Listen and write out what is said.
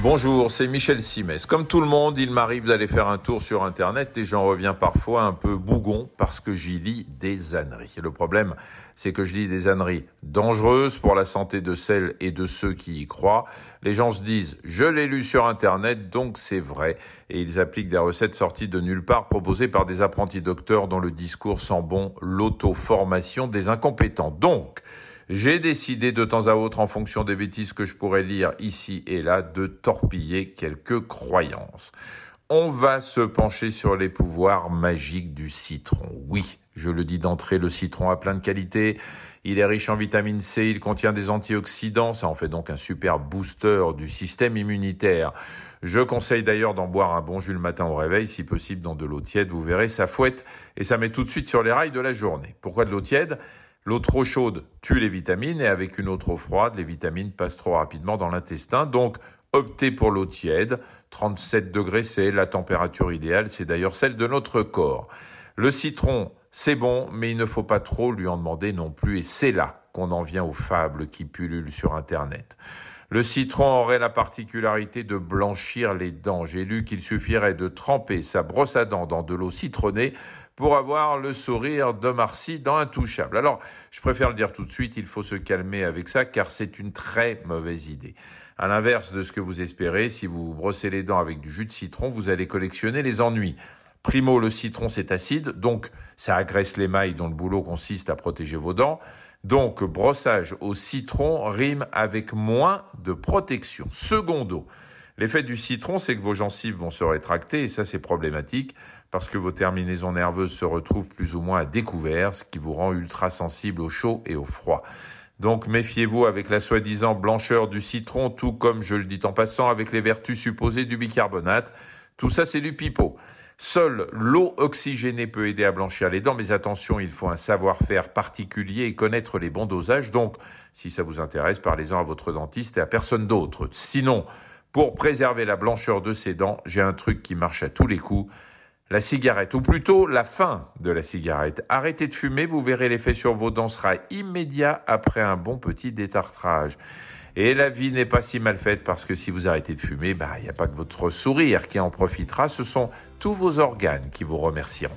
Bonjour, c'est Michel Simès. Comme tout le monde, il m'arrive d'aller faire un tour sur Internet et j'en reviens parfois un peu bougon parce que j'y lis des âneries. Le problème, c'est que je lis des âneries dangereuses pour la santé de celles et de ceux qui y croient. Les gens se disent, je l'ai lu sur Internet, donc c'est vrai. Et ils appliquent des recettes sorties de nulle part proposées par des apprentis docteurs dont le discours sent bon l'auto-formation des incompétents. Donc, j'ai décidé de temps à autre, en fonction des bêtises que je pourrais lire ici et là, de torpiller quelques croyances. On va se pencher sur les pouvoirs magiques du citron. Oui, je le dis d'entrée, le citron a plein de qualités. Il est riche en vitamine C, il contient des antioxydants, ça en fait donc un super booster du système immunitaire. Je conseille d'ailleurs d'en boire un bon jus le matin au réveil, si possible dans de l'eau tiède, vous verrez, ça fouette et ça met tout de suite sur les rails de la journée. Pourquoi de l'eau tiède? L'eau trop chaude tue les vitamines et avec une eau trop froide, les vitamines passent trop rapidement dans l'intestin. Donc, optez pour l'eau tiède. 37 degrés, c'est la température idéale. C'est d'ailleurs celle de notre corps. Le citron, c'est bon, mais il ne faut pas trop lui en demander non plus. Et c'est là qu'on en vient aux fables qui pullulent sur Internet. Le citron aurait la particularité de blanchir les dents. J'ai lu qu'il suffirait de tremper sa brosse à dents dans de l'eau citronnée pour avoir le sourire de Marcy dans Intouchable. Alors, je préfère le dire tout de suite, il faut se calmer avec ça car c'est une très mauvaise idée. À l'inverse de ce que vous espérez, si vous brossez les dents avec du jus de citron, vous allez collectionner les ennuis. Primo, le citron, c'est acide, donc ça agresse l'émail dont le boulot consiste à protéger vos dents. Donc, brossage au citron rime avec moins de protection. Secondo, L'effet du citron, c'est que vos gencives vont se rétracter et ça c'est problématique parce que vos terminaisons nerveuses se retrouvent plus ou moins à découvert, ce qui vous rend ultra sensible au chaud et au froid. Donc méfiez-vous avec la soi-disant blancheur du citron, tout comme je le dis en passant avec les vertus supposées du bicarbonate. Tout ça c'est du pipeau. Seule l'eau oxygénée peut aider à blanchir les dents, mais attention, il faut un savoir-faire particulier et connaître les bons dosages. Donc, si ça vous intéresse, parlez-en à votre dentiste et à personne d'autre. Sinon, pour préserver la blancheur de ses dents, j'ai un truc qui marche à tous les coups. La cigarette, ou plutôt la fin de la cigarette. Arrêtez de fumer, vous verrez l'effet sur vos dents sera immédiat après un bon petit détartrage. Et la vie n'est pas si mal faite parce que si vous arrêtez de fumer, bah, il n'y a pas que votre sourire qui en profitera, ce sont tous vos organes qui vous remercieront.